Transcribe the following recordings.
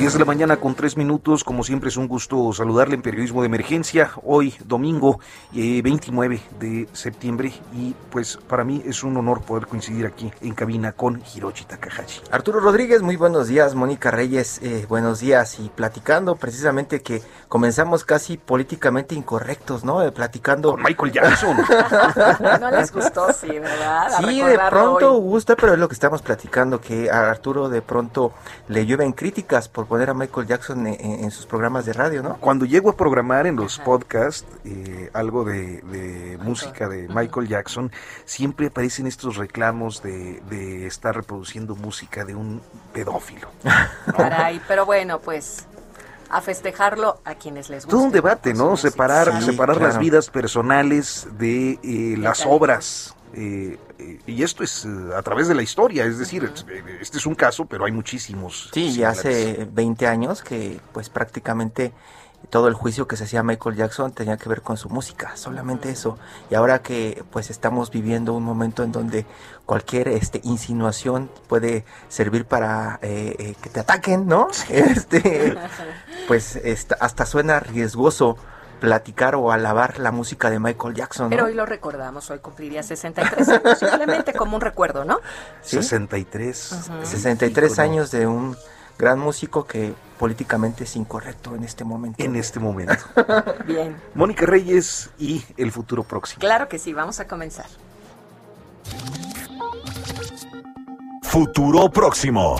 10 de la mañana con 3 minutos, como siempre es un gusto saludarle en Periodismo de Emergencia, hoy domingo eh, 29 de septiembre y pues para mí es un honor poder coincidir aquí en cabina con Hiroshi Takahashi. Arturo Rodríguez, muy buenos días, Mónica Reyes, eh, buenos días y platicando precisamente que comenzamos casi políticamente incorrectos, ¿no? Eh, platicando... Con Michael Jackson. no les gustó, sí, ¿verdad? A Sí, de pronto hoy. gusta, pero es lo que estamos platicando, que a Arturo de pronto le llueven críticas por poner a Michael Jackson en, en- en sus programas de radio, ¿no? Cuando llego a programar en los podcasts eh, algo de, de música de Michael Jackson, siempre aparecen estos reclamos de, de estar reproduciendo música de un pedófilo. Caray, pero bueno, pues a festejarlo a quienes les gusta. Todo un debate, ¿no? Separar, Sí, separar las vidas personales de eh, las obras. Eh, eh, y esto es eh, a través de la historia, es decir, eh, este es un caso, pero hay muchísimos. Sí, y hace 20 años que pues prácticamente todo el juicio que se hacía a Michael Jackson tenía que ver con su música, solamente eso. Y ahora que pues estamos viviendo un momento en donde cualquier este insinuación puede servir para que te ataquen, ¿no? Este, pues esta- hasta suena riesgoso platicar o alabar la música de Michael Jackson. ¿no? Pero hoy lo recordamos, hoy cumpliría 63 años, simplemente como un recuerdo, ¿no? ¿Sí? 63. 63 ícono años de un gran músico que políticamente es incorrecto en este momento. En este momento. Bien, Mónica Reyes y el futuro próximo. claro que sí, vamos a comenzar. Futuro próximo.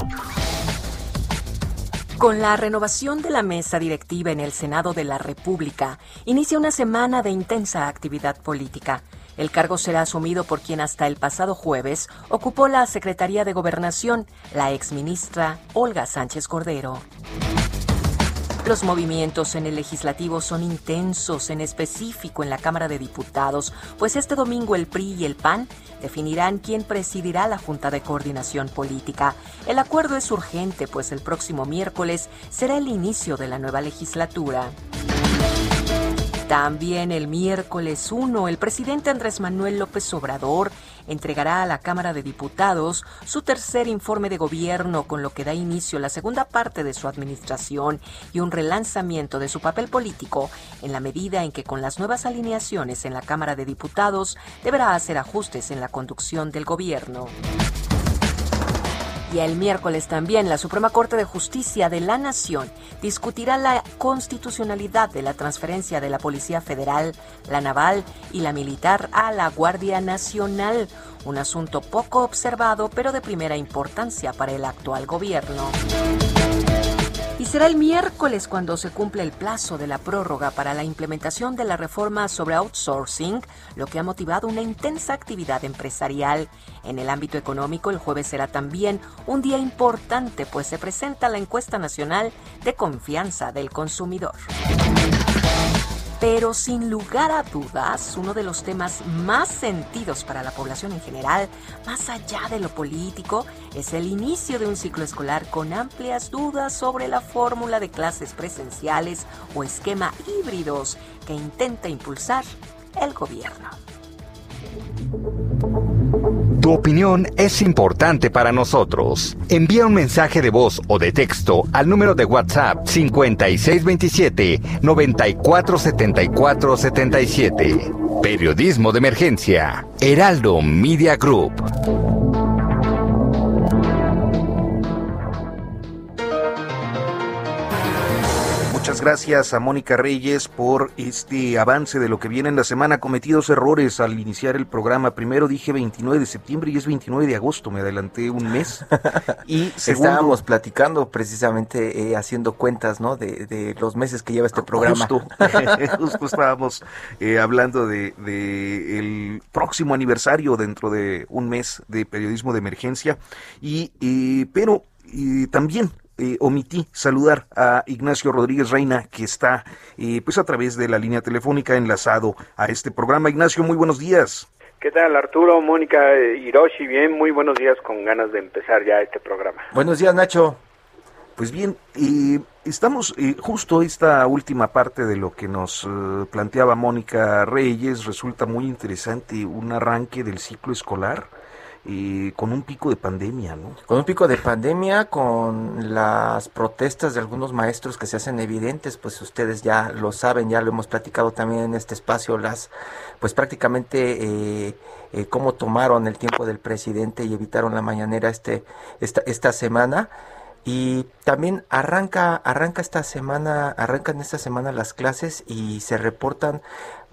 Con la renovación de la mesa directiva en el Senado de la República, inicia una semana de intensa actividad política. El cargo será asumido por quien hasta el pasado jueves ocupó la Secretaría de Gobernación, la exministra Olga Sánchez Cordero. Los movimientos en el legislativo son intensos, en específico en la Cámara de Diputados, pues este domingo el PRI y el PAN definirán quién presidirá la Junta de Coordinación Política. El acuerdo es urgente, pues el próximo miércoles será el inicio de la nueva legislatura. También el miércoles 1, el presidente Andrés Manuel López Obrador entregará a la Cámara de Diputados su tercer informe de gobierno con lo que da inicio la segunda parte de su administración y un relanzamiento de su papel político en la medida en que con las nuevas alineaciones en la Cámara de Diputados deberá hacer ajustes en la conducción del gobierno. Y el miércoles también la Suprema Corte de Justicia de la Nación discutirá la constitucionalidad de la transferencia de la Policía Federal, la Naval y la Militar a la Guardia Nacional, un asunto poco observado pero de primera importancia para el actual gobierno. Y será el miércoles cuando se cumple el plazo de la prórroga para la implementación de la reforma sobre outsourcing, lo que ha motivado una intensa actividad empresarial. En el ámbito económico, el jueves será también un día importante, pues se presenta la encuesta nacional de confianza del consumidor. Pero sin lugar a dudas, uno de los temas más sentidos para la población en general, más allá de lo político, es el inicio de un ciclo escolar con amplias dudas sobre la fórmula de clases presenciales o esquema híbridos que intenta impulsar el gobierno. Tu opinión es importante para nosotros. Envía un mensaje de voz o de texto al número de WhatsApp 5627 947477. Periodismo de emergencia. Heraldo Media Group. Gracias a Mónica Reyes por este avance de lo que viene en la semana. Cometidos errores al iniciar el programa. Primero dije 29 de septiembre y es 29 de agosto. Me adelanté un mes. Y estábamos platicando precisamente eh, haciendo cuentas, ¿no? De, los meses que lleva este programa. Justo, justo estábamos eh, hablando de, el próximo aniversario dentro de un mes de periodismo de emergencia. Y eh, pero y también eh, omití saludar a Ignacio Rodríguez Reina, que está eh, pues a través de la línea telefónica enlazado a este programa. Ignacio, muy buenos días. ¿Qué tal Arturo, Mónica, eh, Hiroshi? Bien, muy buenos días con ganas de empezar ya este programa. Buenos días, Nacho. Pues bien, estamos justo esta última parte de lo que nos planteaba Mónica Reyes, resulta muy interesante, un arranque del ciclo escolar y con un pico de pandemia, ¿no? Con un pico de pandemia, con las protestas de algunos maestros que se hacen evidentes, pues ustedes ya lo saben, ya lo hemos platicado también en este espacio, las, pues prácticamente eh, eh, cómo tomaron el tiempo del presidente y evitaron la mañanera este, esta, esta semana. Y también arranca, arranca esta semana, arrancan esta semana las clases y se reportan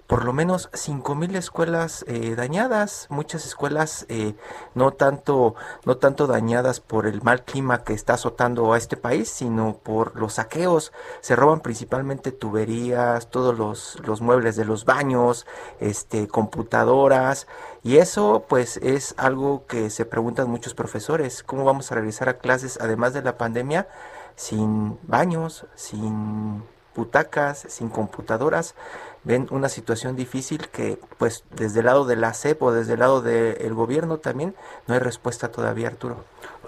por lo menos 5.000 escuelas eh, dañadas, muchas escuelas eh, no tanto no tanto dañadas por el mal clima que está azotando a este país, sino por los saqueos. Se roban principalmente tuberías, todos los, los muebles de los baños, este computadoras y eso pues es algo que se preguntan muchos profesores, ¿cómo vamos a regresar a clases además de la pandemia sin baños, sin butacas, sin computadoras? Ven una situación difícil que pues desde el lado de la CEP o desde el lado del gobierno también no hay respuesta todavía Arturo.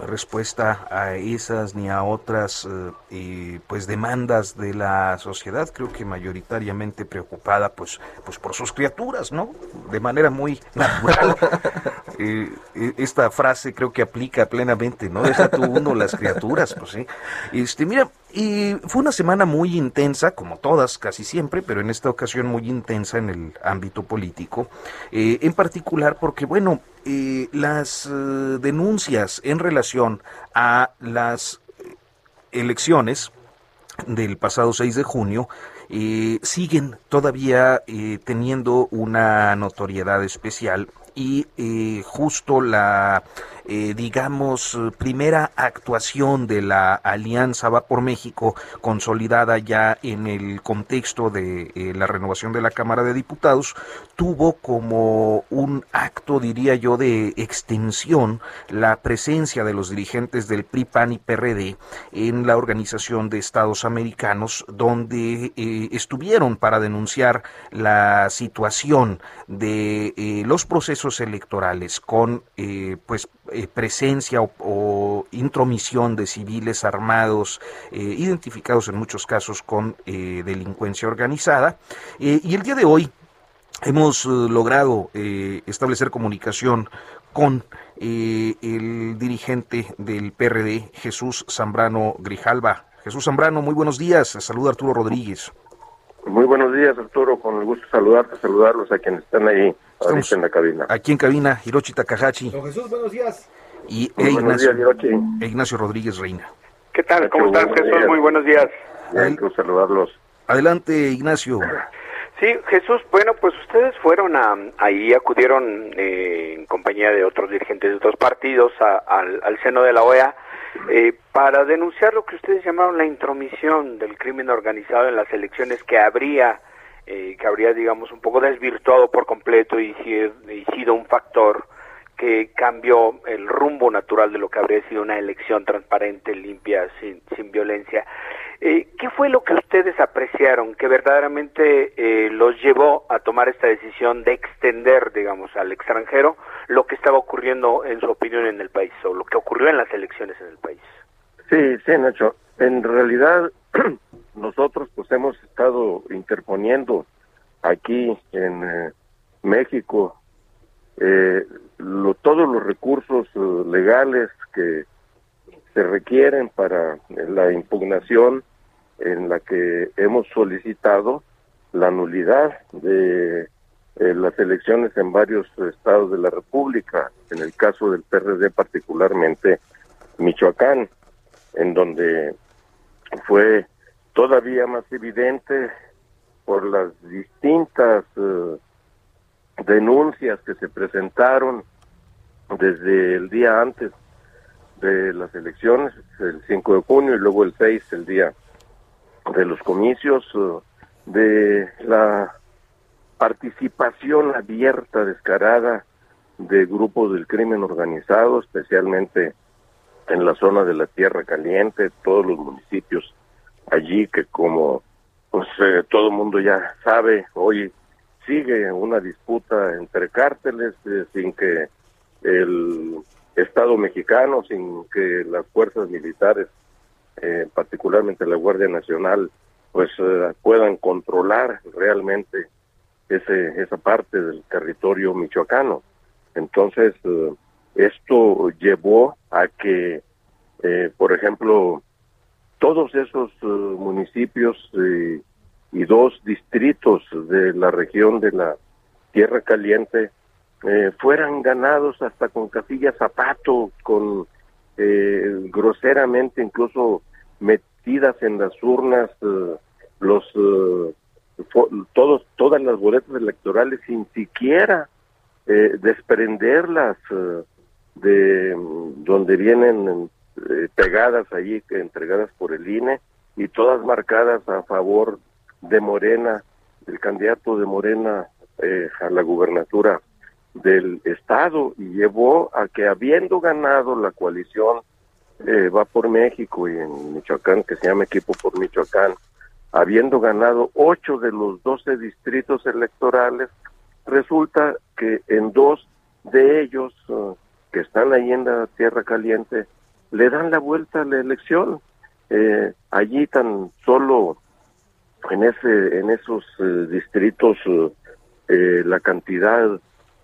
Respuesta a esas ni a otras eh, pues demandas de la sociedad creo que mayoritariamente preocupada pues pues por sus criaturas no de manera muy natural. Eh, eh, esta frase creo que aplica plenamente no deja tú uno las criaturas pues sí este mira y fue una semana muy intensa como todas casi siempre pero en esta ocasión muy intensa en el ámbito político en particular porque bueno eh, las eh, denuncias en relación a las elecciones del pasado 6 de junio eh, siguen todavía teniendo una notoriedad especial y justo la eh, digamos, primera actuación de la Alianza Va por México, consolidada ya en el contexto de eh, la renovación de la Cámara de Diputados, tuvo como un acto, diría yo, de extensión la presencia de los dirigentes del PRI, PAN y PRD en la Organización de Estados Americanos, donde eh, estuvieron para denunciar la situación de los procesos electorales con, pues, eh, presencia o, intromisión de civiles armados, eh, identificados en muchos casos con eh, delincuencia organizada. y el día de hoy hemos logrado establecer comunicación con el dirigente del PRD, Jesús Zambrano Grijalva. Jesús Zambrano, muy buenos días. Saluda Arturo Rodríguez. Muy buenos días, Arturo. Con el gusto de saludarte, saludarlos a quienes están ahí Estamos en la cabina. Aquí en cabina, Hirochi Takahashi. Don Jesús, buenos días. Y e Ignacio, e Ignacio Rodríguez Reina. ¿Qué tal? ¿Cómo estás, Jesús? Muy buenos días. Bien, saludarlos. Adelante, Ignacio. Sí, Jesús, bueno, pues ustedes fueron a, ahí, acudieron eh, en compañía de otros dirigentes de otros partidos al, al, seno de la OEA eh, para denunciar lo que ustedes llamaron la intromisión del crimen organizado en las elecciones que habría eh, que habría, digamos, un poco desvirtuado por completo y, sido un factor que cambió el rumbo natural de lo que habría sido una elección transparente, limpia, sin, sin violencia. Eh, ¿Qué fue lo que ustedes apreciaron que verdaderamente eh, los llevó a tomar esta decisión de extender, digamos, al extranjero lo que estaba ocurriendo, en su opinión, en el país o lo que ocurrió en las elecciones en el país? Sí, sí, Nacho. En realidad, nosotros pues hemos estado interponiendo aquí en eh, México eh, todos los recursos eh, legales que se requieren para la impugnación en la que hemos solicitado la nulidad de las elecciones en varios estados de la República, en el caso del PRD particularmente Michoacán, en donde fue todavía más evidente por las distintas eh, denuncias que se presentaron desde el día antes de las elecciones, el 5 de junio y luego el 6, el día de los comicios, eh, de la participación abierta, descarada de grupos del crimen organizado, especialmente en la zona de la Tierra Caliente, todos los municipios allí que como pues eh, todo el mundo ya sabe, hoy sigue una disputa entre cárteles eh, sin que el Estado mexicano, sin que las fuerzas militares, eh, particularmente la Guardia Nacional, pues puedan controlar realmente ese, esa parte del territorio michoacano. Entonces, esto llevó a que, por ejemplo, todos esos eh, municipios eh, y dos distritos de la región de la Tierra Caliente eh, fueran ganados hasta con Casilla Zapato, con groseramente incluso metidas en las urnas los todos todas las boletas electorales sin siquiera desprenderlas de donde vienen eh, pegadas allí, entregadas por el INE, y todas marcadas a favor de Morena, el candidato de Morena eh, a la gubernatura del estado, y llevó a que habiendo ganado la coalición eh, Va por México y en Michoacán, que se llama Equipo por Michoacán, habiendo ganado ocho de los doce distritos electorales, resulta que en dos de ellos que están ahí en la Tierra Caliente, le dan la vuelta a la elección. Eh, allí tan solo en ese en esos eh, distritos eh, la cantidad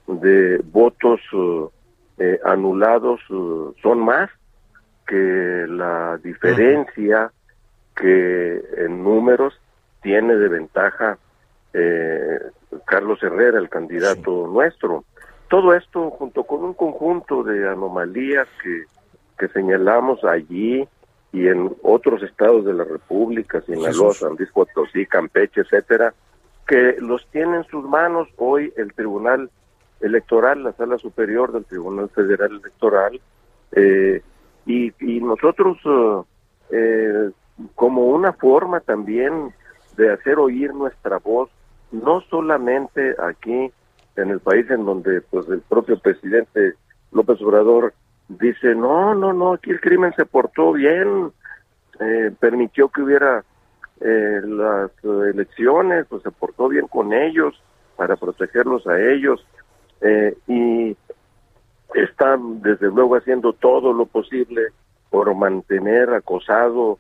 de votos anulados son más que la diferencia que en números tiene de ventaja Carlos Herrera, el candidato nuestro. Todo esto junto con un conjunto de anomalías que que señalamos allí y en otros estados de la República, Sinaloa, San Luis Potosí, Campeche, etcétera, que los tiene en sus manos hoy el Tribunal Electoral, la Sala Superior del Tribunal Federal Electoral, eh, y, y, nosotros eh, eh, como una forma también de hacer oír nuestra voz, no solamente aquí en el país en donde pues el propio presidente López Obrador dice, no, no, no, aquí el crimen se portó bien, eh, permitió que hubiera eh, las elecciones, pues se portó bien con ellos para protegerlos a ellos eh, y están desde luego haciendo todo lo posible por mantener acosado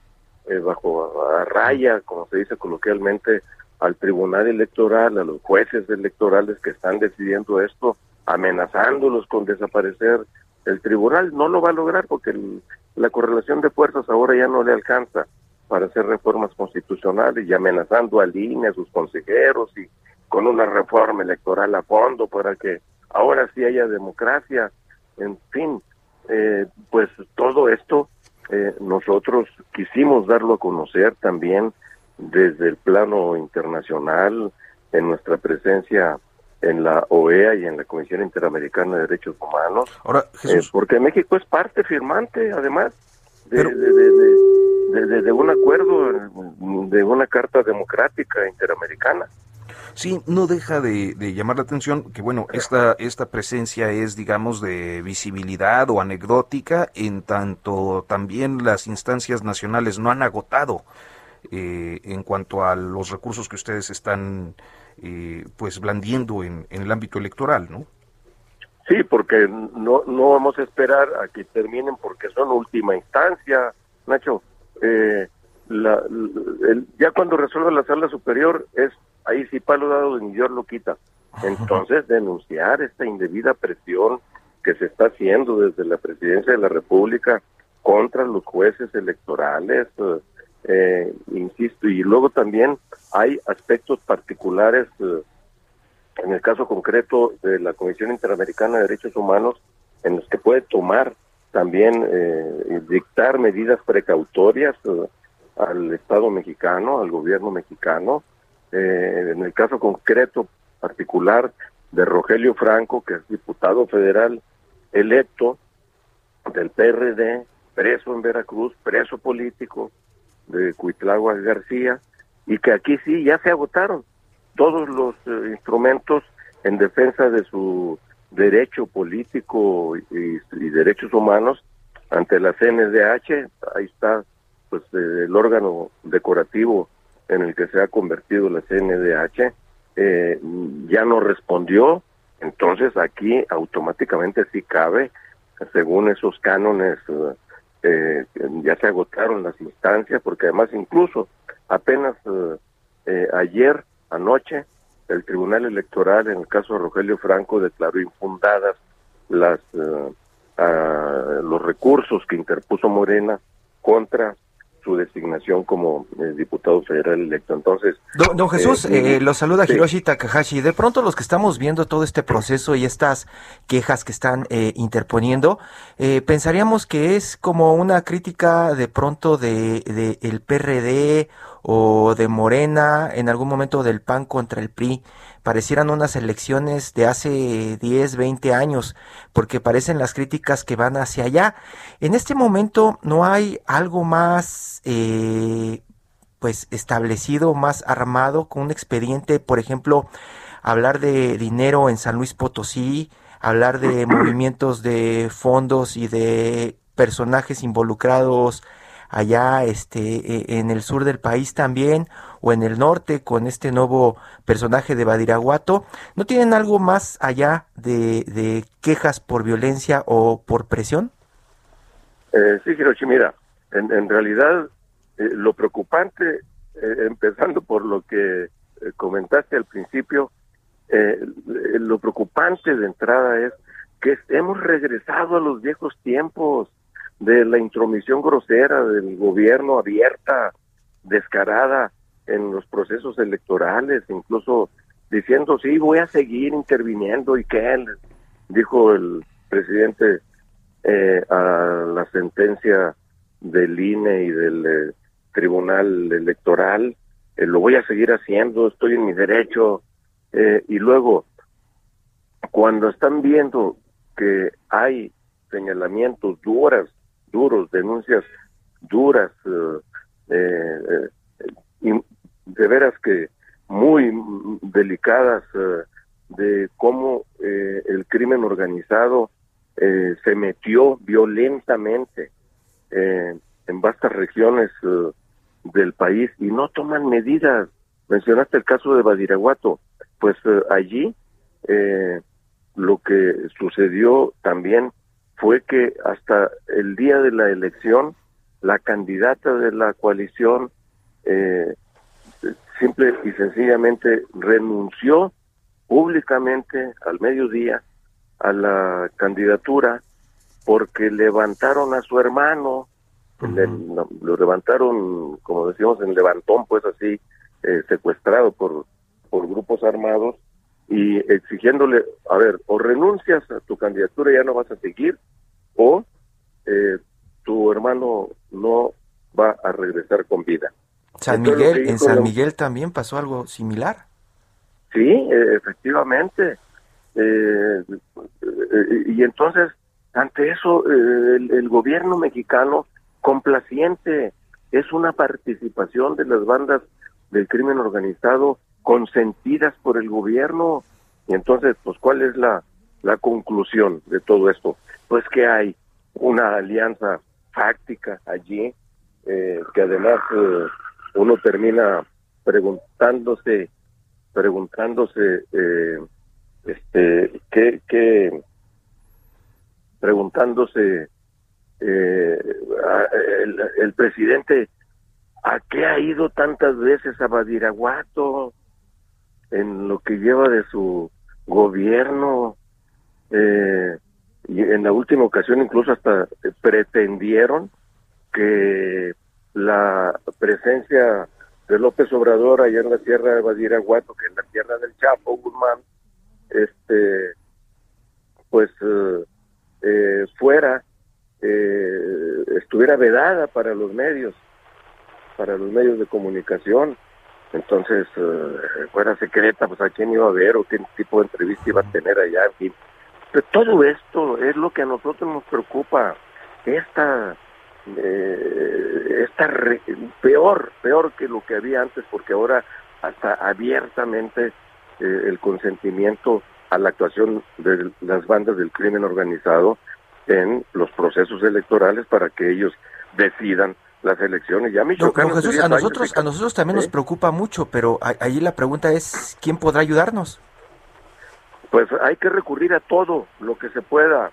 bajo a raya, como se dice coloquialmente, al tribunal electoral, a los jueces electorales que están decidiendo esto, amenazándolos con desaparecer el tribunal no lo va a lograr porque la correlación de fuerzas ahora ya no le alcanza para hacer reformas constitucionales y amenazando al INE, a sus consejeros y con una reforma electoral a fondo para que ahora sí haya democracia. En fin, eh, pues todo esto eh, nosotros quisimos darlo a conocer también desde el plano internacional en nuestra presencia en la OEA y en la Comisión Interamericana de Derechos Humanos. Ahora, eh, porque México es parte firmante, además, de, de, de, un acuerdo, de una Carta Democrática Interamericana. Sí, no deja de, llamar la atención que, bueno, esta, esta presencia es, digamos, de visibilidad o anecdótica, en tanto también las instancias nacionales no han agotado eh, en cuanto a los recursos que ustedes están eh, pues blandiendo en, el ámbito electoral, ¿no? Sí, porque no, no vamos a esperar a que terminen porque son última instancia, Nacho. Eh, la, ya cuando resuelva la sala superior es ahí sí palo dado ni Dios lo quita. Entonces denunciar esta indebida presión que se está haciendo desde la presidencia de la República contra los jueces electorales, eh, insisto, y luego también hay aspectos particulares, eh, en el caso concreto de la Comisión Interamericana de Derechos Humanos, en los que puede tomar también, eh, dictar medidas precautorias al Estado mexicano, al gobierno mexicano. Eh, en el caso concreto particular de Rogelio Franco, que es diputado federal electo del PRD, preso en Veracruz, preso político de Cuitlagua García, y que aquí sí ya se agotaron todos los eh, instrumentos en defensa de su derecho político y, derechos humanos ante la CNDH. Ahí está pues el órgano decorativo en el que se ha convertido la CNDH. Eh, ya no respondió, entonces aquí automáticamente sí cabe, según esos cánones, eh, ya se agotaron las instancias, porque además incluso apenas eh, ayer, anoche, el Tribunal Electoral, en el caso de Rogelio Franco, declaró infundadas las los recursos que interpuso Morena contra su designación como eh, diputado federal electo. Entonces, don, Jesús, eh, eh, lo saluda Hiroshi Takahashi. De pronto los que estamos viendo todo este proceso y estas quejas que están interponiendo, pensaríamos que es como una crítica de pronto de, de el PRD o de Morena, en algún momento del PAN contra el PRI parecieran unas elecciones de hace 10, 20 años, porque parecen las críticas que van hacia allá. En este momento no hay algo más eh, pues establecido, más armado, con un expediente, por ejemplo, hablar de dinero en San Luis Potosí, hablar de movimientos de fondos y de personajes involucrados allá este e, en el sur del país también o en el norte con este nuevo personaje de Badiraguato, ¿no tienen algo más allá de, quejas por violencia o por presión? Eh, sí, Hiroshi, mira, en, realidad eh, lo preocupante, eh, empezando por lo que eh, comentaste al principio, lo preocupante de entrada es que hemos regresado a los viejos tiempos de la intromisión grosera del gobierno abierta, descarada en los procesos electorales, incluso diciendo, sí, voy a seguir interviniendo y que dijo el presidente eh, a la sentencia del INE y del eh, Tribunal Electoral, eh, lo voy a seguir haciendo, estoy en mi derecho, y luego, cuando están viendo que hay señalamientos duras duros, denuncias duras, eh, de veras que muy delicadas eh, de cómo el crimen organizado se metió violentamente en vastas regiones del país y no toman medidas. Mencionaste el caso de Badiraguato, pues allí lo que sucedió también fue que hasta el día de la elección la candidata de la coalición eh, simple y sencillamente renunció públicamente al mediodía a la candidatura porque levantaron a su hermano, lo levantaron, como decíamos, en levantón, pues así, eh, secuestrado por, por grupos armados y exigiéndole, a ver, o renuncias a tu candidatura y ya no vas a seguir, o eh, tu hermano no va a regresar con vida. San Miguel, en San Miguel también pasó algo similar. Sí, e, efectivamente. Eh, y entonces, ante eso, el, el, gobierno mexicano complaciente es una participación de las bandas del crimen organizado consentidas por el gobierno. Y entonces, pues, ¿cuál es la, la conclusión de todo esto? Pues que hay una alianza fáctica allí, eh, que además eh, uno termina preguntándose, preguntándose, eh, este, qué, preguntándose el, el, presidente a qué ha ido tantas veces a Badiraguato, en lo que lleva de su gobierno, eh, y en la última ocasión incluso hasta pretendieron que la presencia de López Obrador allá en la tierra de Badiraguato, que en la tierra del Chapo Guzmán, este, pues eh, eh fuera, eh, estuviera vedada para los medios. para los medios de comunicación. Entonces, eh, fuera secreta, pues a quién iba a ver o qué tipo de entrevista iba a tener allá, en fin. Pero todo esto es lo que a nosotros nos preocupa. Esta, eh, esta peor, peor que lo que había antes, porque ahora hasta abiertamente eh, el consentimiento a la actuación de las bandas del crimen organizado en los procesos electorales para que ellos decidan las elecciones. Ya Jesús, a nosotros, a nosotros también nos preocupa mucho, pero ahí la pregunta es, ¿quién podrá ayudarnos? Pues hay que recurrir a todo lo que se pueda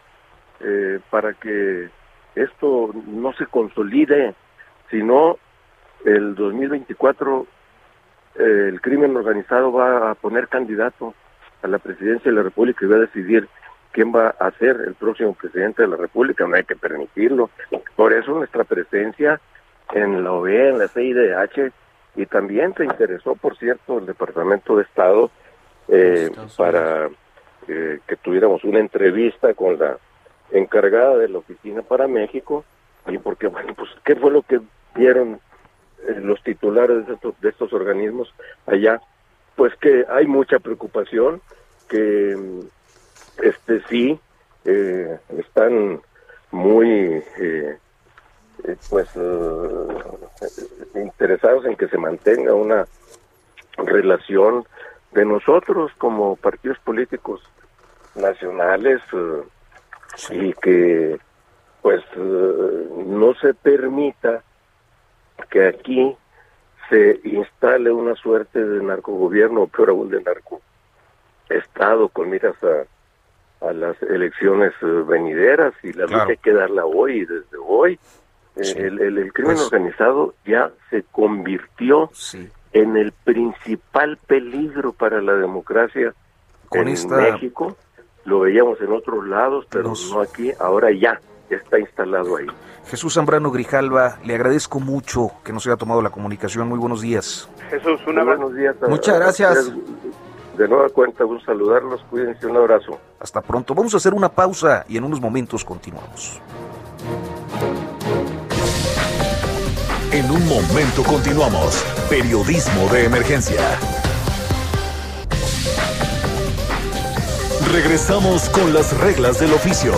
eh, para que esto no se consolide, sino el 2024 eh, el crimen organizado va a poner candidato a la presidencia de la República y va a decidir quién va a ser el próximo presidente de la República, no hay que permitirlo. Por eso nuestra presencia en la OEA, en la CIDH, y también se interesó, por cierto, el Departamento de Estado eh, para eh, que tuviéramos una entrevista con la encargada de la Oficina para México, y porque, bueno, pues, ¿qué fue lo que vieron eh, los titulares de estos, de estos organismos allá? Pues que hay mucha preocupación, que este sí eh, están muy eh, eh, pues interesados en que se mantenga una relación de nosotros como partidos políticos nacionales y que pues no se permita que aquí se instale una suerte de narcogobierno o peor aún de narco estado con miras a a las elecciones eh, venideras y la lucha hay que darla hoy, desde hoy. Eh, el, el, crimen pues organizado ya se convirtió en el principal peligro para la democracia en México. Lo veíamos en otros lados, pero no aquí, ahora ya está instalado ahí. Jesús Zambrano Grijalva, le agradezco mucho que nos haya tomado la comunicación. Muy buenos días. Jesús, una buenos días. Muchas gracias de nueva cuenta, un saludarlos, cuídense, un abrazo. Hasta pronto, vamos a hacer una pausa y en unos momentos continuamos. En un momento continuamos. Periodismo de emergencia. Regresamos con las reglas del oficio.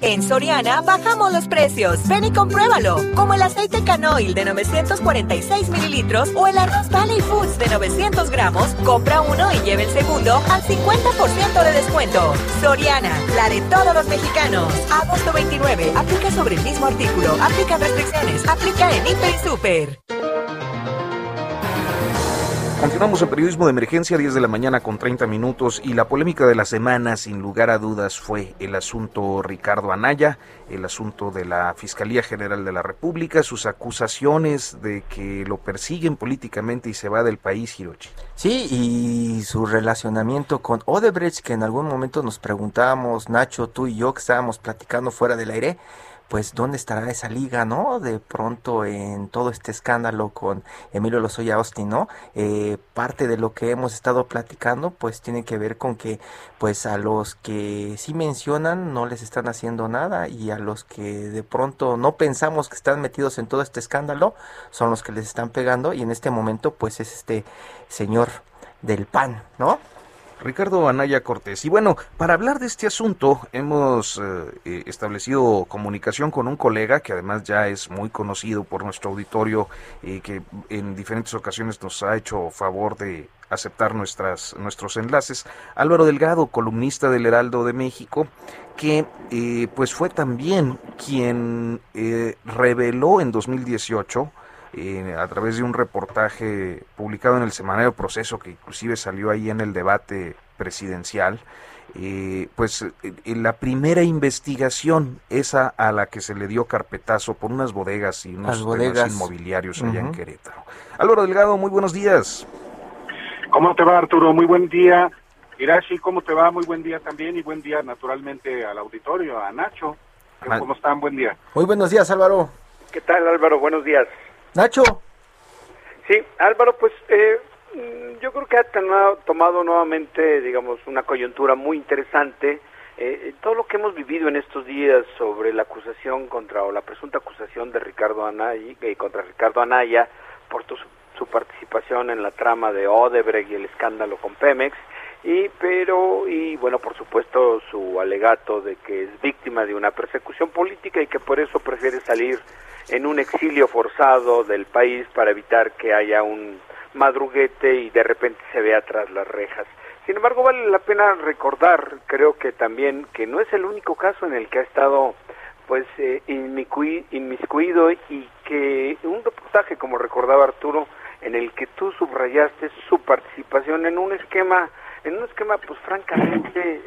En Soriana bajamos los precios. Ven y compruébalo. Como el aceite canoil de 946 mililitros o el arroz Valley Foods de 900 gramos. Compra uno y lleve el segundo al 50% de descuento. Soriana, la de todos los mexicanos. Agosto 29. Aplica sobre el mismo artículo. Aplica restricciones. Aplica en Hiper y Super. Continuamos en periodismo de emergencia, 10 de la mañana con 30 minutos y la polémica de la semana sin lugar a dudas fue el asunto Ricardo Anaya, el asunto de la Fiscalía General de la República, sus acusaciones de que lo persiguen políticamente y se va del país, Hirochi. Sí, y su relacionamiento con Odebrecht, que en algún momento nos preguntábamos, Nacho, tú y yo, que estábamos platicando fuera del aire, pues dónde estará esa liga, ¿no? De pronto en todo este escándalo con Emilio Lozoya Austin, ¿no? Eh, parte de lo que hemos estado platicando, pues tiene que ver con que, pues a los que sí mencionan no les están haciendo nada y a los que de pronto no pensamos que están metidos en todo este escándalo son los que les están pegando y en este momento, pues es este señor del PAN, ¿no? Ricardo Anaya Cortés. Y bueno, para hablar de este asunto hemos eh, eh, establecido comunicación con un colega que además ya es muy conocido por nuestro auditorio y eh, que en diferentes ocasiones nos ha hecho favor de aceptar nuestras, nuestros enlaces. Álvaro Delgado, columnista del Heraldo de México, que pues fue también quien reveló en 2018 a través de un reportaje publicado en el semanario Proceso, que inclusive salió ahí en el debate presidencial, eh, pues en la primera investigación, esa a la que se le dio carpetazo por unas bodegas y unos bodegas. inmobiliarios allá en Querétaro. Álvaro Delgado, muy buenos días. ¿Cómo te va Arturo? Muy buen día. Irashi, ¿cómo te va? Muy buen día también y buen día naturalmente al auditorio, a Nacho. ¿Cómo están? Buen día. Muy buenos días Álvaro. ¿Qué tal Álvaro? Buenos días. Nacho. Sí, Álvaro, pues eh, mm, yo creo que ha tomado, nuevamente, digamos, una coyuntura muy interesante eh, todo lo que hemos vivido en estos días sobre la acusación contra o la presunta acusación de Ricardo Anaya eh, contra Ricardo Anaya por su, su, participación en la trama de Odebrecht y el escándalo con Pemex y pero y bueno por supuesto su alegato de que es víctima de una persecución política y que por eso prefiere salir en un exilio forzado del país para evitar que haya un madruguete y de repente se vea tras las rejas. Sin embargo, vale la pena recordar, creo que también, que no es el único caso en el que ha estado pues eh, inmiscuido y que un reportaje, como recordaba Arturo, en el que tú subrayaste su participación en un esquema, en un esquema pues francamente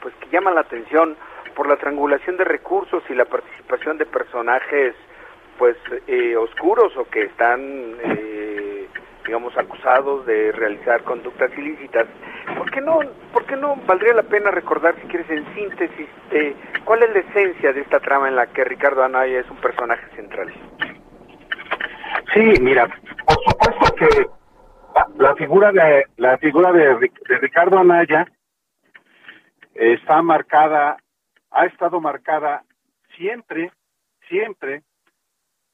pues que llama la atención por la triangulación de recursos y la participación de personajes pues eh, oscuros o que están eh, digamos, acusados de realizar conductas ilícitas. ¿Por qué no, por qué no valdría la pena recordar, si quieres, en síntesis, cuál es la esencia de esta trama en la que Ricardo Anaya es un personaje central? Sí, mira, por supuesto que la, figura de la figura de, Ricardo Anaya está marcada, ha estado marcada siempre, siempre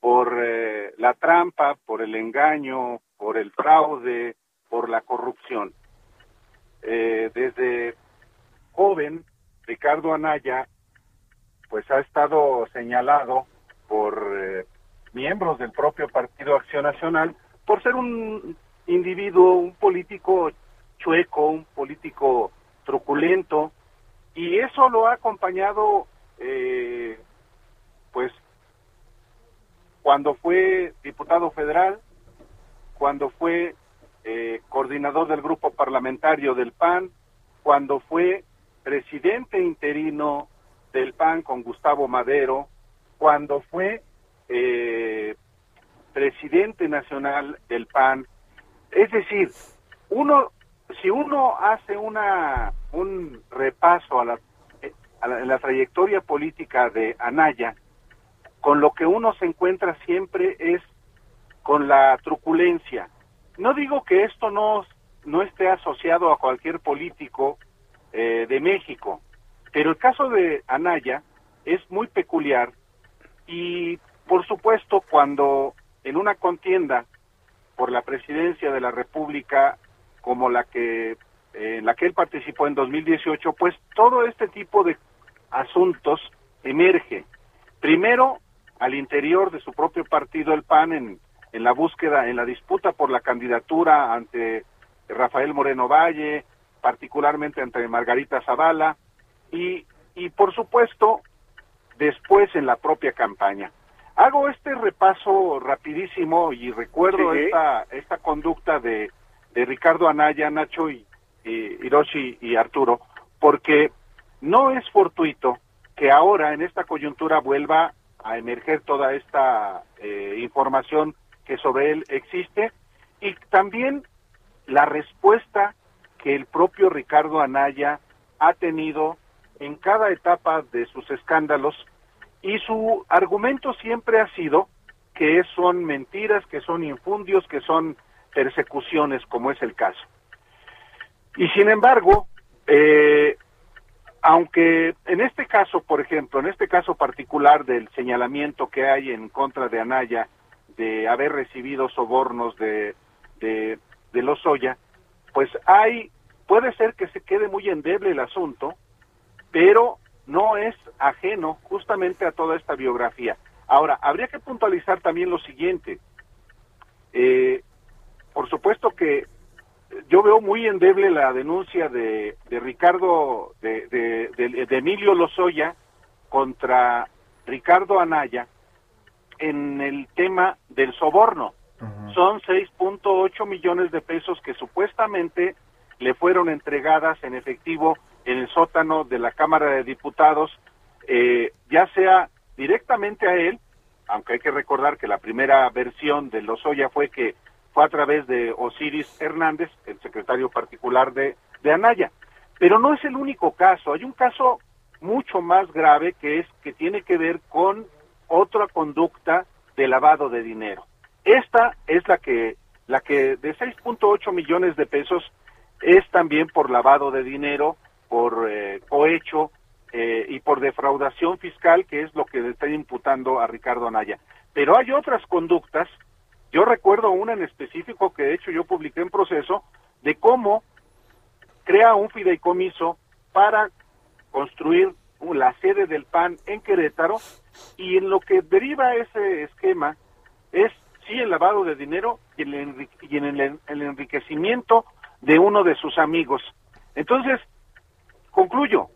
por eh, la trampa, por el engaño, por el fraude, por la corrupción. Eh, desde joven, Ricardo Anaya, pues ha estado señalado por eh, miembros del propio Partido Acción Nacional por ser un individuo, un político chueco, un político truculento, y eso lo ha acompañado, eh, pues, cuando fue diputado federal, cuando fue eh, coordinador del grupo parlamentario del PAN, cuando fue presidente interino del PAN con Gustavo Madero, cuando fue eh, presidente nacional del PAN. Es decir, uno, si uno hace una, un repaso a la, a la, la trayectoria política de Anaya, con lo que uno se encuentra siempre es con la truculencia. No digo que esto no, no esté asociado a cualquier político eh, de México, pero el caso de Anaya es muy peculiar y por supuesto cuando en una contienda por la presidencia de la República como la que eh, en la que él participó en 2018, pues todo este tipo de asuntos emerge. Primero, al interior de su propio partido, el PAN, en en la búsqueda, en la disputa por la candidatura ante Rafael Moreno Valle, particularmente ante Margarita Zavala, y, y por supuesto después en la propia campaña. Hago este repaso rapidísimo y recuerdo esta, esta conducta de, de Ricardo Anaya, Nacho y, Hiroshi y Arturo, porque no es fortuito que ahora en esta coyuntura vuelva a emerger toda esta eh, información que sobre él existe y también la respuesta que el propio Ricardo Anaya ha tenido en cada etapa de sus escándalos y su argumento siempre ha sido que son mentiras, que son infundios, que son persecuciones, como es el caso. Y sin embargo, eh, aunque en este caso, por ejemplo, en este caso particular del señalamiento que hay en contra de Anaya de haber recibido sobornos de, de, de Lozoya, pues hay, puede ser que se quede muy endeble el asunto, pero no es ajeno justamente a toda esta biografía. Ahora, habría que puntualizar también lo siguiente. Eh, por supuesto que yo veo muy endeble la denuncia de, de Ricardo, de, de, de, Emilio Lozoya contra Ricardo Anaya, en el tema del soborno. Son 6.8 millones de pesos que supuestamente le fueron entregadas en efectivo en el sótano de la Cámara de Diputados, eh, ya sea directamente a él, aunque hay que recordar que la primera versión de Lozoya fue que fue a través de Osiris Hernández, el secretario particular de, de Anaya. Pero no es el único caso, hay un caso mucho más grave que es que tiene que ver con otra conducta de lavado de dinero. Esta es la que, la que de 6.8 millones de pesos es también por lavado de dinero, por eh, cohecho eh, y por defraudación fiscal, que es lo que le están imputando a Ricardo Anaya. Pero hay otras conductas, yo recuerdo una en específico que de hecho yo publiqué en proceso, de cómo crea un fideicomiso para construir la sede del PAN en Querétaro y en lo que deriva ese esquema es sí el lavado de dinero y, el, el enriquecimiento de uno de sus amigos. Entonces, concluyo,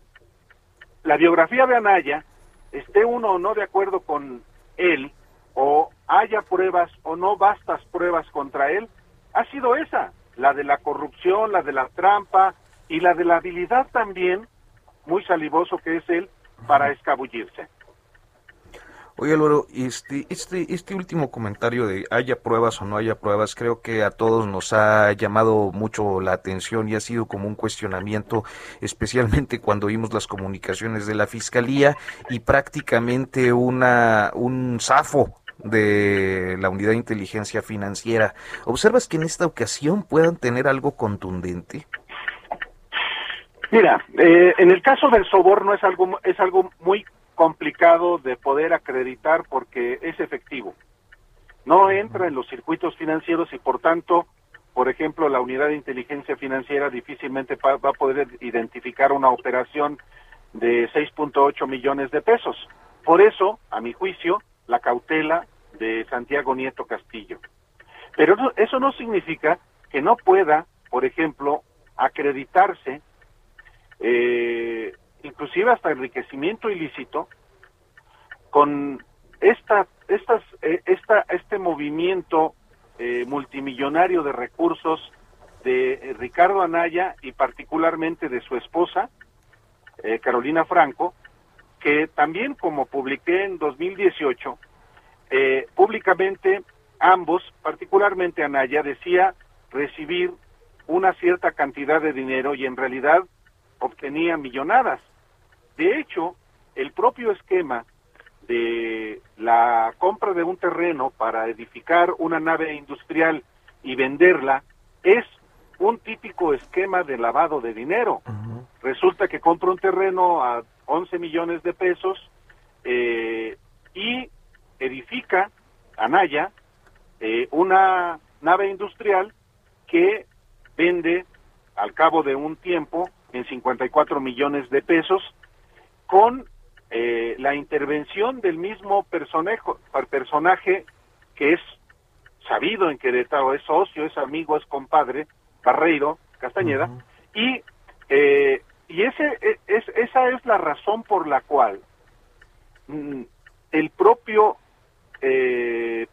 la biografía de Anaya, esté uno o no de acuerdo con él, o haya pruebas o no bastas pruebas contra él, ha sido esa, la de la corrupción, la de la trampa y la de la habilidad también, muy salivoso que es él, para escabullirse. Oye, Álvaro, este, este, este último comentario de haya pruebas o no haya pruebas, creo que a todos nos ha llamado mucho la atención y ha sido como un cuestionamiento, especialmente cuando vimos las comunicaciones de la Fiscalía y prácticamente una, un zafo de la Unidad de Inteligencia Financiera. ¿Observas que en esta ocasión puedan tener algo contundente? Mira, eh, en el caso del soborno es algo, es algo muy complicado de poder acreditar porque es efectivo. No entra en los circuitos financieros y por tanto, por ejemplo, la unidad de inteligencia financiera difícilmente va a poder identificar una operación de 6.8 millones de pesos. Por eso, a mi juicio, la cautela de Santiago Nieto Castillo. Pero eso no significa que no pueda, por ejemplo, acreditarse eh, inclusive hasta enriquecimiento ilícito, con esta, estas, eh, esta, este movimiento eh, multimillonario de recursos de Ricardo Anaya y particularmente de su esposa, eh, Carolina Franco, que también como publiqué en 2018, públicamente ambos, particularmente Anaya, decía recibir una cierta cantidad de dinero y en realidad obtenía millonadas. De hecho, el propio esquema de la compra de un terreno para edificar una nave industrial y venderla es un típico esquema de lavado de dinero. Resulta que compra un terreno a 11 millones de pesos eh, y edifica, Anaya, eh, una nave industrial que vende al cabo de un tiempo en 54 millones de pesos con eh, la intervención del mismo personaje, personaje que es sabido en Querétaro, es socio, es amigo, es compadre, Barreiro Castañeda, y, eh, y ese, e, es, esa es la razón por la cual mm, el propio eh,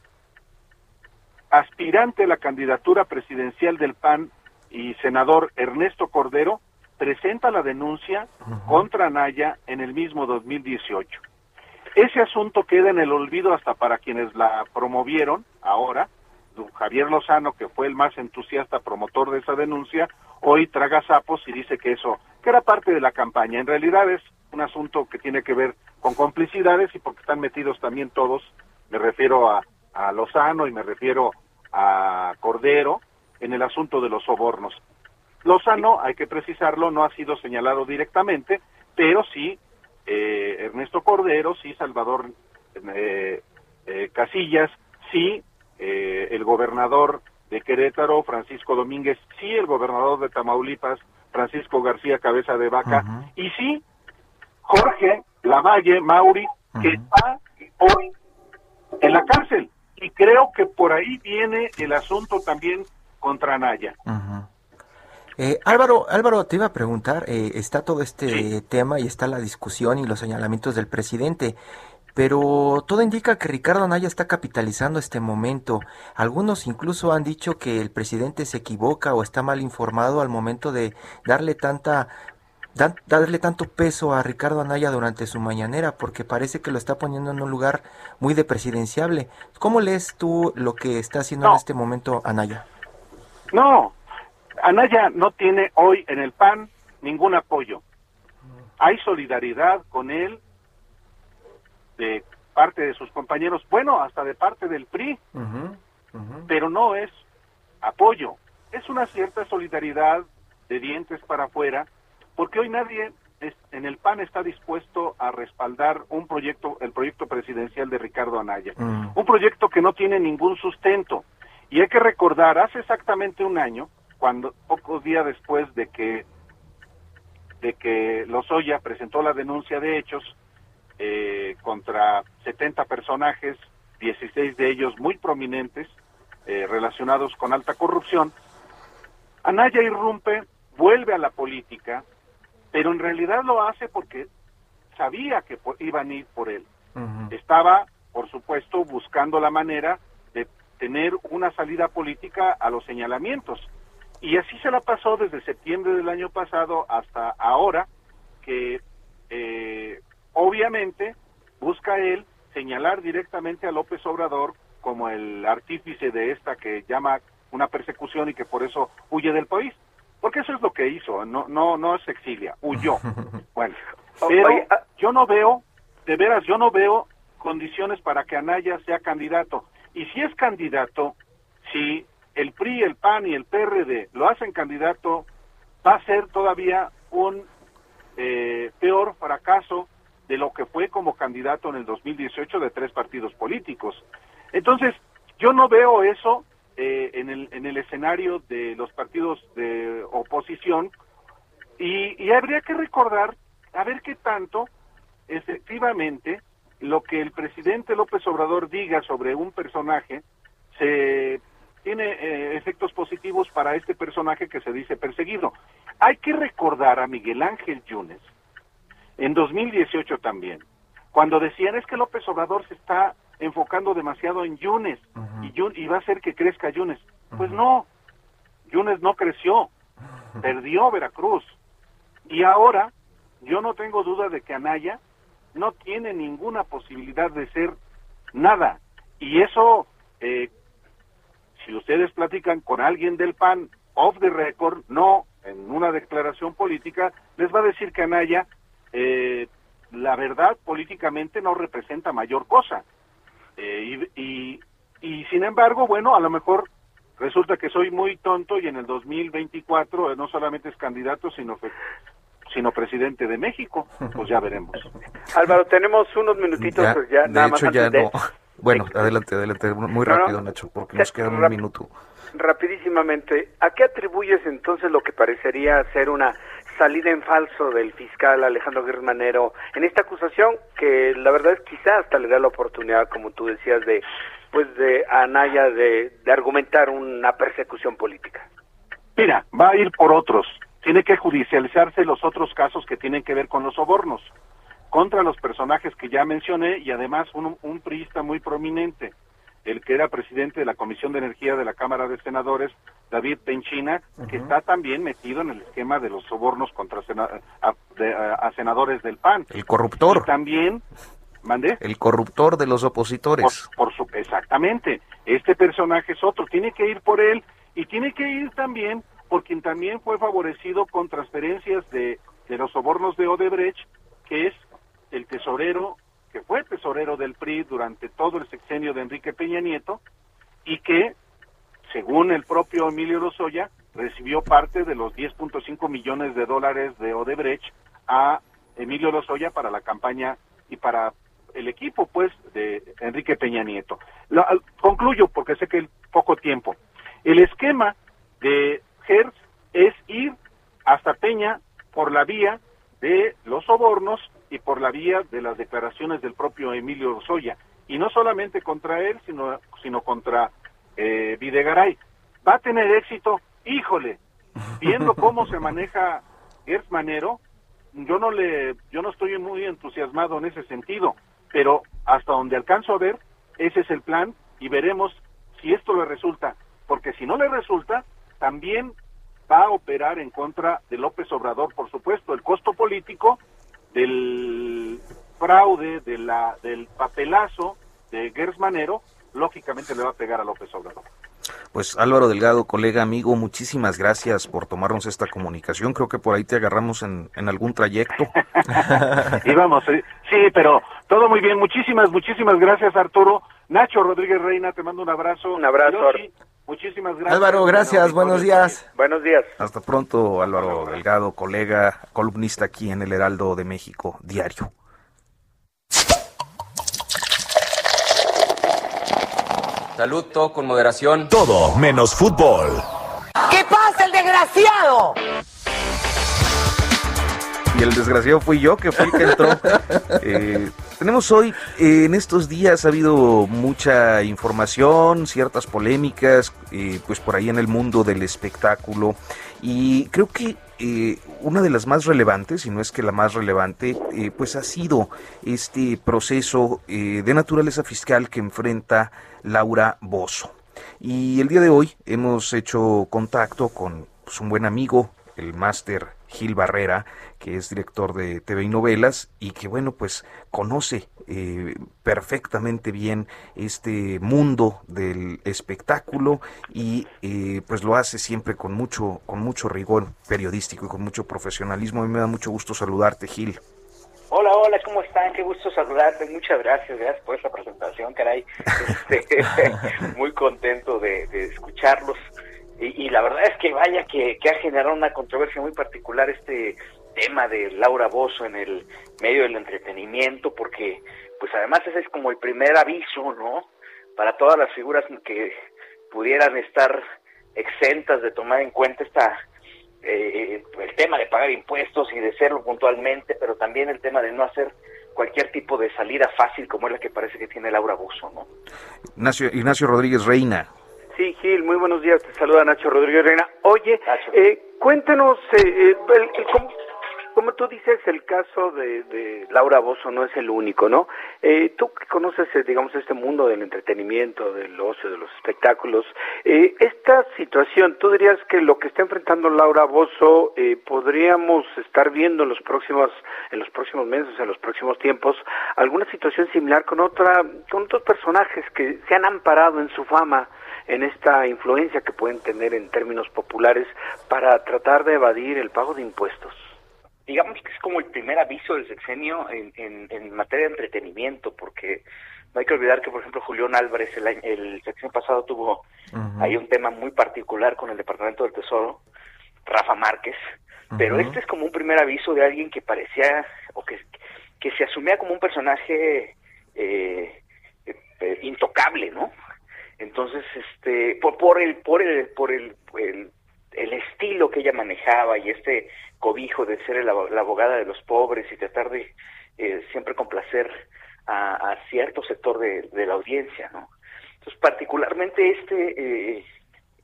aspirante a la candidatura presidencial del PAN y senador Ernesto Cordero presenta la denuncia contra Naya en el mismo 2018. Ese asunto queda en el olvido hasta para quienes la promovieron ahora. Javier Lozano, que fue el más entusiasta promotor de esa denuncia, hoy traga sapos y dice que eso, que era parte de la campaña. En realidad es un asunto que tiene que ver con complicidades y porque están metidos también todos, me refiero a, a Lozano y me refiero a Cordero, en el asunto de los sobornos. Lozano, hay que precisarlo, no ha sido señalado directamente, pero sí eh, Ernesto Cordero, sí Salvador eh, eh, Casillas, sí el gobernador de Querétaro, Francisco Domínguez, sí el gobernador de Tamaulipas, Francisco García Cabeza de Vaca, y sí Jorge Lavalle Mauri, que está hoy en la cárcel. Y creo que por ahí viene el asunto también contra Naya. Eh, Álvaro, Álvaro, te iba a preguntar, eh, está todo este tema y está la discusión y los señalamientos del presidente, pero todo indica que Ricardo Anaya está capitalizando este momento. Algunos incluso han dicho que el presidente se equivoca o está mal informado al momento de darle tanta darle tanto peso a Ricardo Anaya durante su mañanera, porque parece que lo está poniendo en un lugar muy de presidenciable. ¿Cómo lees tú lo que está haciendo en este momento Anaya? No, Anaya no tiene hoy en el PAN ningún apoyo. Hay solidaridad con él de parte de sus compañeros, bueno, hasta de parte del PRI, pero no es apoyo. Es una cierta solidaridad de dientes para afuera, porque hoy nadie en el PAN está dispuesto a respaldar un proyecto, el proyecto presidencial de Ricardo Anaya, mm. un proyecto que no tiene ningún sustento. Y hay que recordar, hace exactamente un año, cuando pocos días después de que de que Lozoya presentó la denuncia de hechos eh, contra 70 personajes, 16 de ellos muy prominentes, eh, relacionados con alta corrupción, Anaya irrumpe, vuelve a la política, pero en realidad lo hace porque sabía que iban a ir por él. Estaba, por supuesto, buscando la manera de tener una salida política a los señalamientos. Y así se la pasó desde septiembre del año pasado hasta ahora, que eh, obviamente busca él señalar directamente a López Obrador como el artífice de esta que llama una persecución y que por eso huye del país porque eso es lo que hizo, no no no se exilia, huyó. Bueno, pero ah, yo no veo, de veras, yo no veo condiciones para que Anaya sea candidato. Y si es candidato, si el PRI, el PAN y el PRD lo hacen candidato, va a ser todavía un eh, peor fracaso de lo que fue como candidato en el 2018 de tres partidos políticos. Entonces, yo no veo eso eh, en, el, en el escenario de los partidos de oposición y, habría que recordar a ver qué tanto efectivamente lo que el presidente López Obrador diga sobre un personaje se tiene eh, efectos positivos para este personaje que se dice perseguido. Hay que recordar a Miguel Ángel Yunes en 2018 también, cuando decían es que López Obrador se está enfocando demasiado en Yunes y, va a hacer que crezca Yunes. Pues no, Yunes no creció, perdió Veracruz. Y ahora yo no tengo duda de que Anaya no tiene ninguna posibilidad de ser nada. Y eso, eh, si ustedes platican con alguien del PAN off the record, no en una declaración política, les va a decir que Anaya, eh, la verdad, políticamente no representa mayor cosa. Eh, y, y, sin embargo, bueno, a lo mejor resulta que soy muy tonto y en el 2024 eh, no solamente es candidato, sino sino presidente de México, pues ya veremos. Álvaro, tenemos unos minutitos, ya, pues ya nada más. Ya no. Bueno, adelante, adelante, muy rápido, Nacho, porque nos queda un minuto. Rapidísimamente, ¿a qué atribuyes entonces lo que parecería ser una salida en falso del fiscal Alejandro Manero en esta acusación que la verdad es quizás hasta le da la oportunidad, como tú decías, de pues de Anaya de, de argumentar una persecución política. Mira, va a ir por otros. Tiene que judicializarse los otros casos que tienen que ver con los sobornos contra los personajes que ya mencioné y además un, un priista muy prominente el que era presidente de la Comisión de Energía de la Cámara de Senadores, David Penchina, que está también metido en el esquema de los sobornos contra a, senadores del PAN. El corruptor. también, ¿mandé? El corruptor de los opositores. Por, su, exactamente. Este personaje es otro. Tiene que ir por él y tiene que ir también por quien también fue favorecido con transferencias de, de los sobornos de Odebrecht, que es el tesorero que fue tesorero del PRI durante todo el sexenio de Enrique Peña Nieto y que, según el propio Emilio Lozoya, recibió parte de los 10.5 millones de dólares de Odebrecht a Emilio Lozoya para la campaña y para el equipo, pues, de Enrique Peña Nieto. concluyo, porque sé que el poco tiempo. El esquema de Hertz es ir hasta Peña por la vía de los sobornos y por la vía de las declaraciones del propio Emilio Rosoya. Y no solamente contra él, sino, sino contra eh, Videgaray. ¿Va a tener éxito? Híjole, viendo cómo se maneja Gertz Manero, yo no le, yo no estoy muy entusiasmado en ese sentido, pero hasta donde alcanzo a ver, ese es el plan y veremos si esto le resulta, porque si no le resulta, también va a operar en contra de López Obrador, por supuesto, el costo político del fraude, de la, del papelazo de Gers Manero, lógicamente le va a pegar a López Obrador. Pues Álvaro Delgado, colega, amigo, muchísimas gracias por tomarnos esta comunicación. Creo que por ahí te agarramos en, en algún trayecto. y vamos, sí, pero todo muy bien. Muchísimas, muchísimas gracias, Arturo. Nacho Rodríguez Reina, te mando un abrazo. Un abrazo. Muchísimas gracias. Álvaro, gracias, buenos días. Buenos días. Hasta pronto, Álvaro Delgado, colega, columnista aquí en el Heraldo de México, diario. Salud, todo con moderación. Todo menos fútbol. ¿Qué pasa, el desgraciado? Y el desgraciado fui yo, que fue el que entró. Eh, tenemos hoy, eh, en estos días ha habido mucha información, ciertas polémicas, eh, pues por ahí en el mundo del espectáculo. Y creo que eh, una de las más relevantes, y no es que la más relevante, eh, pues ha sido este proceso eh, de naturaleza fiscal que enfrenta Laura Bozo. Y el día de hoy hemos hecho contacto con pues, un buen amigo, el máster Gil Barrera, que es director de TV y novelas y que bueno pues conoce eh, perfectamente bien este mundo del espectáculo y eh, pues lo hace siempre con mucho con mucho rigor periodístico y con mucho profesionalismo. A mí me da mucho gusto saludarte, Gil. Hola, hola, ¿cómo están? Qué gusto saludarte. Muchas gracias, gracias por esta presentación, caray. Este, muy contento de, de escucharlos. Y, la verdad es que vaya que, que, ha generado una controversia muy particular este tema de Laura Bozo en el medio del entretenimiento, porque pues además ese es como el primer aviso, ¿no? Para todas las figuras que pudieran estar exentas de tomar en cuenta esta eh, el tema de pagar impuestos y de hacerlo puntualmente, pero también el tema de no hacer cualquier tipo de salida fácil como es la que parece que tiene Laura Bozo, ¿no? Ignacio, Ignacio Rodríguez Reina. Sí, Gil, muy buenos días. Te saluda Nacho Rodríguez Reina. Oye, eh, cuéntanos, eh, el, el, ¿cómo, como tú dices, el caso de, de, Laura Bozo no es el único, ¿no? Eh, tú que conoces, digamos, este mundo del entretenimiento, del ocio, de los espectáculos, eh, esta situación, ¿tú dirías que lo que está enfrentando Laura Bozo eh, podríamos estar viendo en los próximos, en los próximos meses, en los próximos tiempos, alguna situación similar con otra, con otros personajes que se han amparado en su fama? En esta influencia que pueden tener en términos populares para tratar de evadir el pago de impuestos digamos que es como el primer aviso del sexenio en, en, en, materia de entretenimiento, porque no hay que olvidar que, por ejemplo, Julián Álvarez el, el sexenio pasado tuvo uh -huh. ahí un tema muy particular con el Departamento del Tesoro, Rafa Márquez, uh -huh. pero este es como un primer aviso de alguien que parecía o que, que se asumía como un personaje eh, eh, intocable, ¿no? Entonces, este, por, por el, por el, por el, el el estilo que ella manejaba y este cobijo de ser la, la abogada de los pobres y tratar de eh, siempre complacer a, a, cierto sector de, la audiencia, ¿no? Entonces, particularmente este, eh,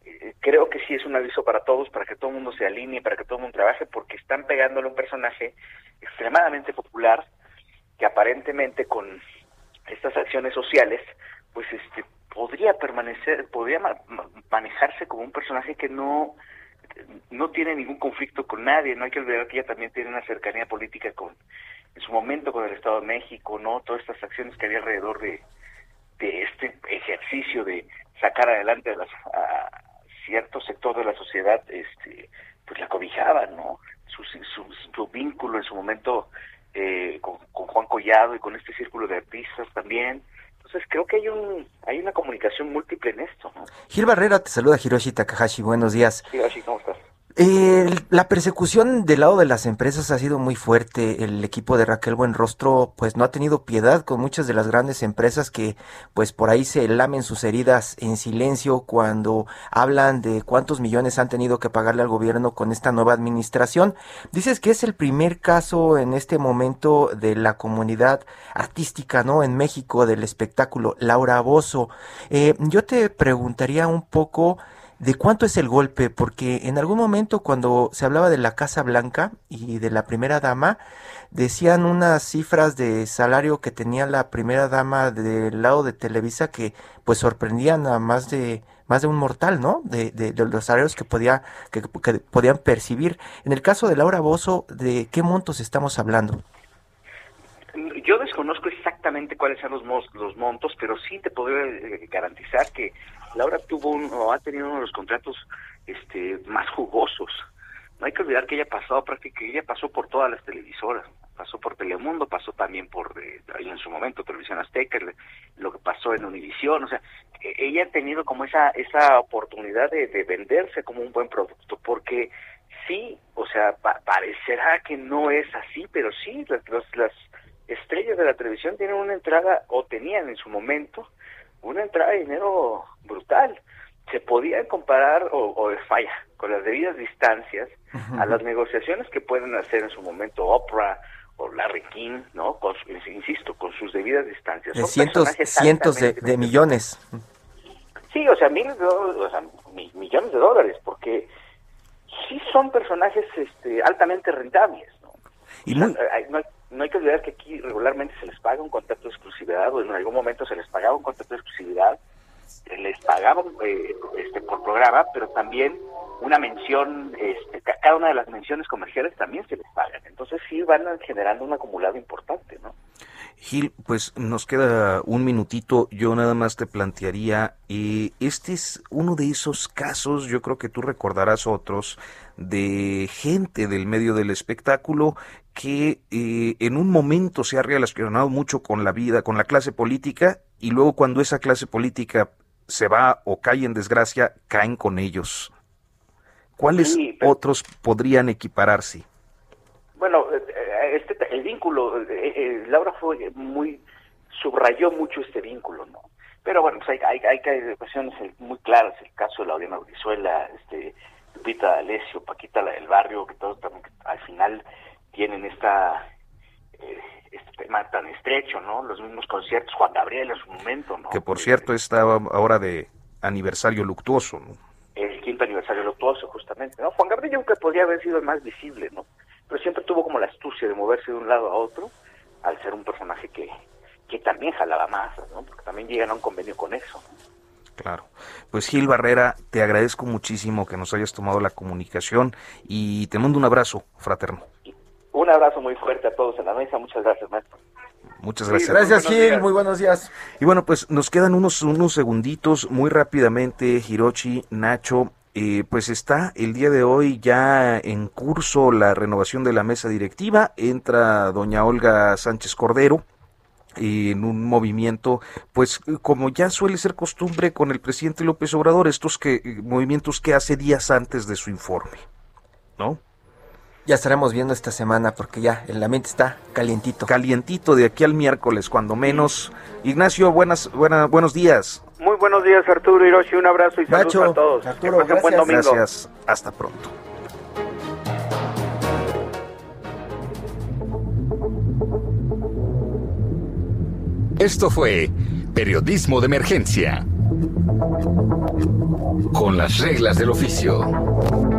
eh, creo que sí es un aviso para todos, para que todo el mundo se alinee, para que todo el mundo trabaje, porque están pegándole un personaje extremadamente popular que aparentemente con estas acciones sociales, pues este podría permanecer, podría ma manejarse como un personaje que no no tiene ningún conflicto con nadie, no hay que olvidar que ella también tiene una cercanía política con, en su momento con el Estado de México, ¿no? Todas estas acciones que había alrededor de, de este ejercicio de sacar adelante a, las, a cierto sector de la sociedad, este, pues la cobijaban, ¿no? Su, su, su vínculo en su momento eh, con, con Juan Collado y con este círculo de artistas también, entonces creo que hay un hay una comunicación múltiple en esto. ¿no? Gil Barrera te saluda Hiroshi Takahashi, buenos días. Hiroshi, ¿cómo estás? La persecución del lado de las empresas ha sido muy fuerte. El equipo de Raquel Buenrostro pues no ha tenido piedad con muchas de las grandes empresas que pues por ahí se lamen sus heridas en silencio cuando hablan de cuántos millones han tenido que pagarle al gobierno con esta nueva administración. Dices que es el primer caso en este momento de la comunidad artística, ¿no? En México del espectáculo. Laura Bozo. Eh, yo te preguntaría un poco de cuánto es el golpe, porque en algún momento cuando se hablaba de la Casa Blanca y de la primera dama, decían unas cifras de salario que tenía la primera dama del lado de Televisa que pues sorprendían a más de más de un mortal, ¿no? De, de, de los salarios que podía que, podían percibir. En el caso de Laura Bozo, ¿de qué montos estamos hablando? Yo desconozco exactamente cuáles son los, los montos, pero sí te puedo garantizar que Laura tuvo un, o ha tenido uno de los contratos este, más jugosos. No hay que olvidar que ella pasó prácticamente, ella pasó por todas las televisoras. pasó por Telemundo, pasó también por, eh, en su momento, Televisión Azteca, lo que pasó en Univisión, o sea, e, ella ha tenido como esa, esa oportunidad de, venderse como un buen producto, porque sí, o sea, parecerá que no es así, pero sí, las, las estrellas de la televisión tienen una entrada, o tenían en su momento, una entrada de dinero brutal. Se podían comparar, o, o falla, con las debidas distancias, a las negociaciones que pueden hacer en su momento Oprah o Larry King, ¿no? Con, insisto, con sus debidas distancias. De cientos, cientos de, millones. Sí, o sea, miles de o sea, millones de dólares, porque sí son personajes este, altamente rentables, ¿no? Y no, no hay que olvidar que aquí regularmente se les paga un contrato de exclusividad o en algún momento se les pagaba un contrato de exclusividad, les pagaban eh, este, por programa, pero también una mención, este, cada una de las menciones comerciales también se les pagan. Entonces sí van generando un acumulado importante, ¿no? Gil, pues nos queda un minutito. Yo nada más te plantearía, eh, este es uno de esos casos, yo creo que tú recordarás otros, de gente del medio del espectáculo que eh, en un momento se ha relacionado mucho con la vida, con la clase política, y luego cuando esa clase política se va o cae en desgracia, caen con ellos. ¿Cuáles otros podrían equipararse? Bueno, eh, este, el vínculo, eh, Laura fue muy, subrayó mucho este vínculo, ¿no? Pero bueno, pues hay, hay, hay cuestiones muy claras, el caso de Laureana Brizuela, este, Lupita D'Alessio, Paquita la del barrio, que todos también al final tienen esta eh, este tema tan estrecho, ¿no? Los mismos conciertos, Juan Gabriel en su momento, ¿no? Que por cierto está ahora de aniversario luctuoso, ¿no? Quinto aniversario luctuoso, justamente, ¿no? Juan Gabriel yo creo que podría haber sido el más visible, ¿no? Pero siempre tuvo como la astucia de moverse de un lado a otro, al ser un personaje que, que también jalaba masas, ¿no? Porque también llegan a un convenio con eso, ¿no? Claro. Pues Gil Barrera, te agradezco muchísimo que nos hayas tomado la comunicación y te mando un abrazo fraterno. Un abrazo muy fuerte a todos en la mesa. Muchas gracias, maestro. Muchas gracias. gracias, Gil. Muy buenos días. Y bueno, pues nos quedan unos, unos segunditos muy rápidamente, Hirochi, Nacho. Eh, pues está el día de hoy ya en curso la renovación de la mesa directiva. Entra doña Olga Sánchez Cordero, en un movimiento, pues como ya suele ser costumbre con el presidente López Obrador, estos que movimientos que hace días antes de su informe, ¿no? Ya estaremos viendo esta semana porque ya el ambiente está calientito. Calientito de aquí al miércoles, cuando menos. Ignacio, buenas, buenas, buenos días. Muy buenos días, Arturo Hiroshi. Un abrazo y saludos a todos. Arturo, gracias. Buen domingo. Gracias. Hasta pronto. Esto fue Periodismo de Emergencia. Con las reglas del oficio.